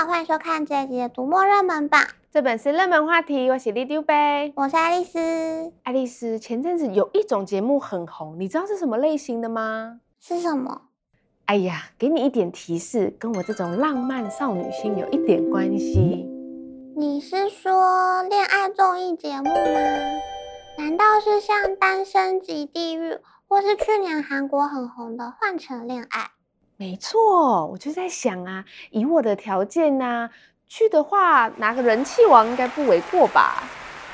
好，欢迎收看这一集的读墨热门榜。这本是热门话题，我是里长伯，我是爱丽丝。爱丽丝，前阵子有一种节目很红，你知道是什么类型的吗？是什么？哎呀，给你一点提示，跟我这种浪漫少女心有一点关系。你是说恋爱综艺节目吗？难道是像《单身即地狱》，或是去年韩国很红的《换乘恋爱》？没错，我就在想啊，以我的条件呐、啊，去的话拿个人气王应该不为过吧？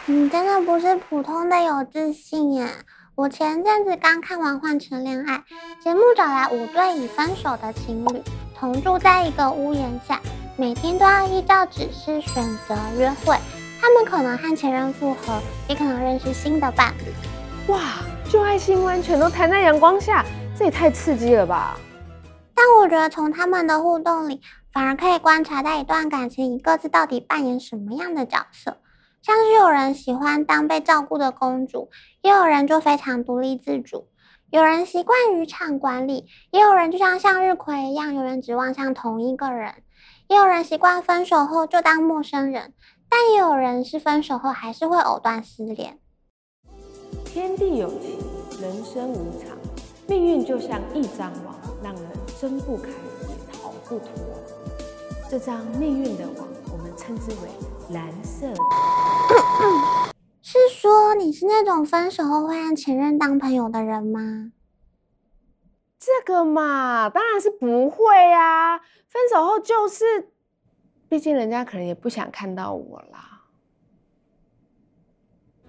你真的不是普通的有自信耶！我前阵子刚看完《换成恋爱》节目，找来五对已分手的情侣，同住在一个屋檐下，每天都要依照指示选择约会。他们可能和前任复合，也可能认识新的伴侣。哇，旧爱新欢全都摊在阳光下，这也太刺激了吧！但我觉得从他们的互动里，反而可以观察到一段感情里各自到底扮演什么样的角色。像是有人喜欢当被照顾的公主，也有人就非常独立自主；有人习惯渔场管理，也有人就像向日葵一样，永远只望向同一个人；也有人习惯分手后就当陌生人，但也有人是分手后还是会藕断丝连。天地有情，人生无常，命运就像一张网，让人。挣不开也逃不脱，这张命运的网，我们称之为蓝色。是说你是那种分手后会让前任当朋友的人吗？这个嘛，当然是不会啊！分手后就是，毕竟人家可能也不想看到我啦。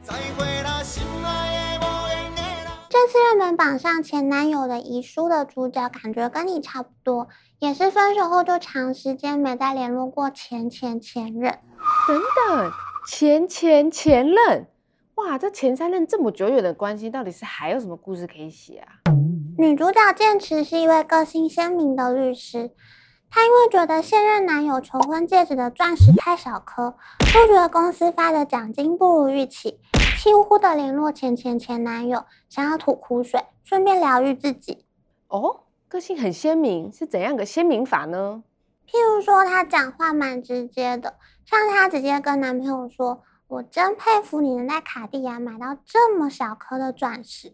再会啦，心爱榜上前男友的遗书的主角，感觉跟你差不多，也是分手后就长时间没再联络过前前前任。等等，前前前任，哇，这前三任这么久远的关系，到底是还有什么故事可以写啊？女主角剑池是一位个性鲜明的律师，她因为觉得现任男友求婚戒指的钻石太小颗，就觉得公司发的奖金不如预期。气呼呼的联络前前前男友，想要吐苦水，顺便疗愈自己。哦，个性很鲜明，是怎样个鲜明法呢？譬如说，她讲话蛮直接的，像她直接跟男朋友说：“我真佩服你能在卡地亚买到这么小颗的钻石。”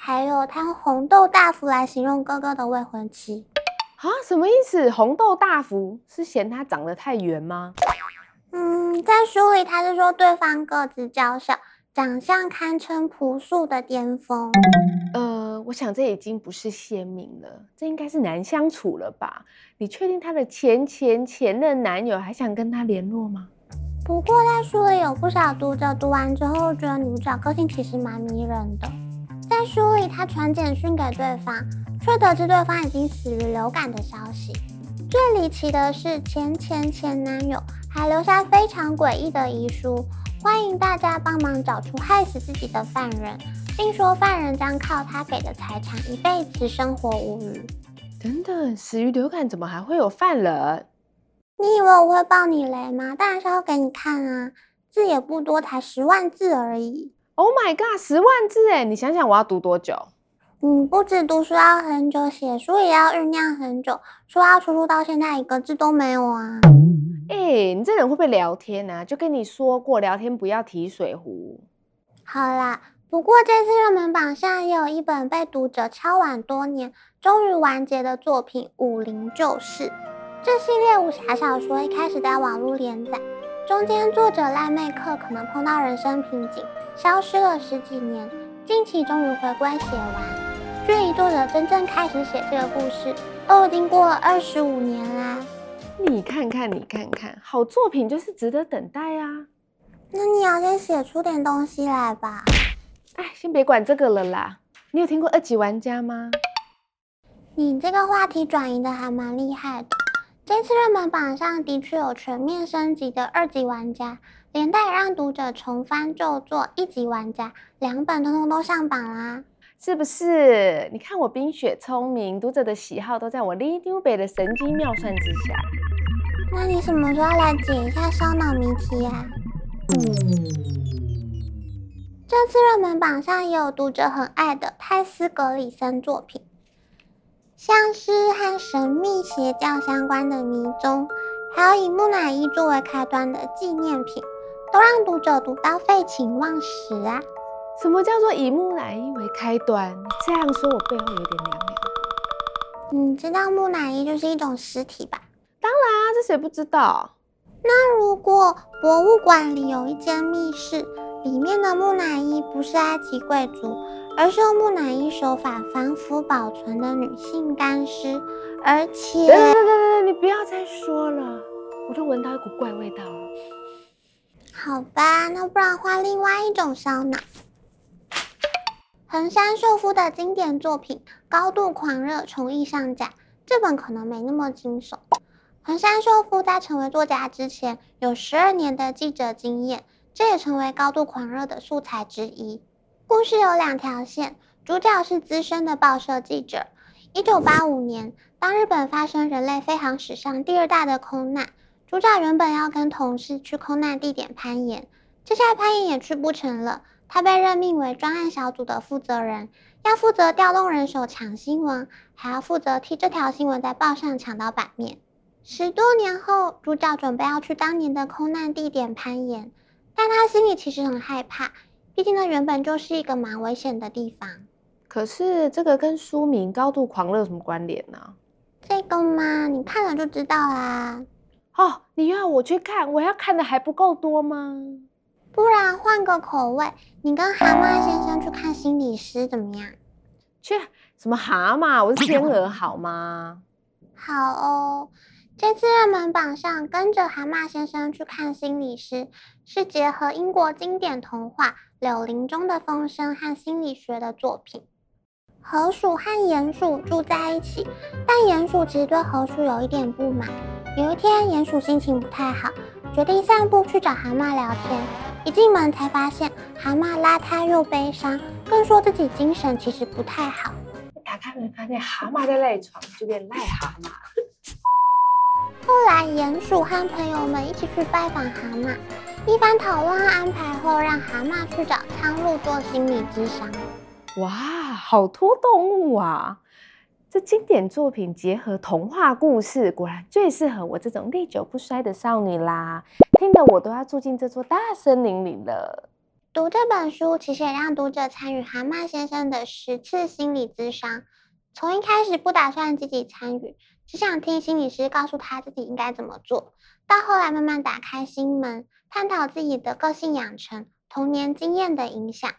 还有，她用红豆大福来形容哥哥的未婚妻。啊，什么意思？红豆大福是嫌他长得太圆吗？嗯，在书里他是说对方个子娇小，长相堪称朴素的巅峰。呃，我想这已经不是鲜明了，这应该是难相处了吧？你确定他的前前前任男友还想跟他联络吗？不过在书里有不少读者读完之后觉得女主角个性其实蛮迷人的。在书里，他传简讯给对方，却得知对方已经死于流感的消息。最离奇的是前前前男友。还留下非常诡异的遗书，欢迎大家帮忙找出害死自己的犯人，并说犯人将靠他给的财产一辈子生活无虞。等等，死于流感怎么还会有犯人？你以为我会爆你雷吗？当然是要给你看啊，字也不多，才十万字而已。Oh my god，十万字哎！你想想我要读多久？嗯，不止读书要很久，写书也要酝酿很久。书要出书到现在一个字都没有啊。哎、欸，你这人会不会聊天啊？就跟你说过，聊天不要提水壶。好啦，不过这次热门榜上也有一本被读者敲碗多年，终于完结的作品《武林旧事》。这系列武侠小说一开始在网络连载，中间作者赖妹克可能碰到人生瓶颈，消失了十几年，近期终于回归写完。作者真正开始写这个故事，都已经过了二十五年啦。你看看，你看看，好作品就是值得等待啊！那你要先写出点东西来吧。哎，先别管这个了啦。你有听过二级玩家吗？你这个话题转移的还蛮厉害的。这次热门榜上的确有全面升级的二级玩家，连带让读者重翻旧作一级玩家，两本通通都上榜啦。是不是？你看我冰雪聪明，读者的喜好都在我里长伯的神机妙算之下。那你什么时候来解一下烧脑谜题呀？嗯，这次热门榜上也有读者很爱的泰斯·格里森作品。像是和神秘邪教相关的迷踪，还有以木乃伊作为开端的纪念品，都让读者读到废寝忘食啊！什么叫做以木乃伊为开端？你这样说，我背后有点凉凉。你知道木乃伊就是一种尸体吧？当然啊，这谁不知道？那如果博物馆里有一间密室，里面的木乃伊不是埃及贵族，而是用木乃伊手法反腐保存的女性干尸，而且……等等等等，你不要再说了，我都闻到一股怪味道了。好吧，那不然换另外一种烧脑。横山秀夫的经典作品《高度狂热》重译上架，这本可能没那么惊悚。横山秀夫在成为作家之前，有十二年的记者经验，这也成为高度狂热的素材之一。故事有两条线，主角是资深的报社记者。一九八五年，当日本发生人类飞航史上第二大的空难，主角原本要跟同事去空难地点攀岩，这下攀岩也去不成了。他被任命为专案小组的负责人，要负责调动人手抢新闻，还要负责替这条新闻在报上抢到版面。十多年后，主角准备要去当年的空难地点攀岩，但他心里其实很害怕，毕竟那原本就是一个蛮危险的地方。可是这个跟书名《高度狂热》有什么关联呢？这个嘛，你看了就知道啦。哦，你要我去看，我要看的还不够多吗？不然换个口味，你跟蛤蟆先生去看心理师怎么样？去什么蛤蟆？我是天鹅好吗？好哦。这次热门榜上跟着蛤蟆先生去看心理师，是结合英国经典童话《柳林中的风声》和心理学的作品。河鼠和鼹鼠住在一起，但鼹鼠其实对河鼠有一点不满。有一天，鼹鼠心情不太好，决定散步去找蛤蟆聊天。一进门才发现，蛤蟆邋遢又悲伤，更说自己精神其实不太好。打开门发现蛤蟆在赖床，就变癞蛤蟆。后来，鼹鼠和朋友们一起去拜访蛤蟆，一番讨论和安排后，让蛤蟆去找苍鹭做心理咨商。哇，好多动物啊！这经典作品结合童话故事，果然最适合我这种历久不衰的少女啦！听得我都要住进这座大森林里了。读这本书，其实也让读者参与蛤蟆先生的十次心理咨商。从一开始不打算积极参与。只想听心理师告诉他自己应该怎么做，到后来慢慢打开心门，探讨自己的个性养成、童年经验的影响，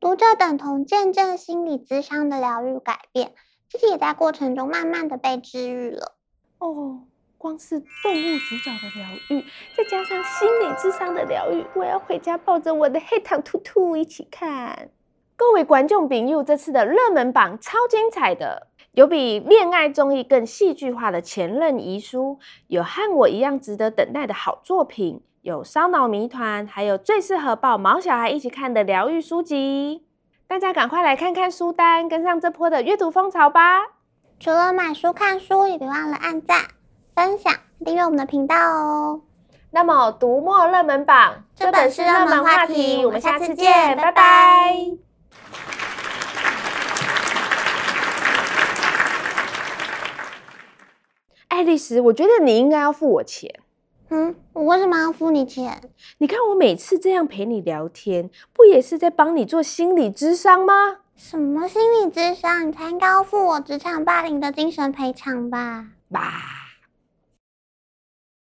读者等同见证心理咨商的疗愈改变，自己也在过程中慢慢的被治愈了。哦，光是动物主角的疗愈，再加上心理智商的疗愈，我要回家抱着我的黑糖兔兔一起看。各位观众朋友，这次的热门榜超精彩的。有比恋爱综艺更戏剧化的前任遗书，有和我一样值得等待的好作品，有烧脑谜团，还有最适合抱毛小孩一起看的疗愈书籍。大家赶快来看看书单，跟上这波的阅读风潮吧！除了买书看书，也别忘了按赞、分享、订阅我们的频道哦。那么，读墨热门榜，这本是热门话题，我们下次见，拜拜。爱丽丝，我觉得你应该要付我钱。嗯，我为什么要付你钱？你看我每次这样陪你聊天，不也是在帮你做心理智商吗？什么心理智商？你才应该要付我职场霸凌的精神赔偿吧？吧。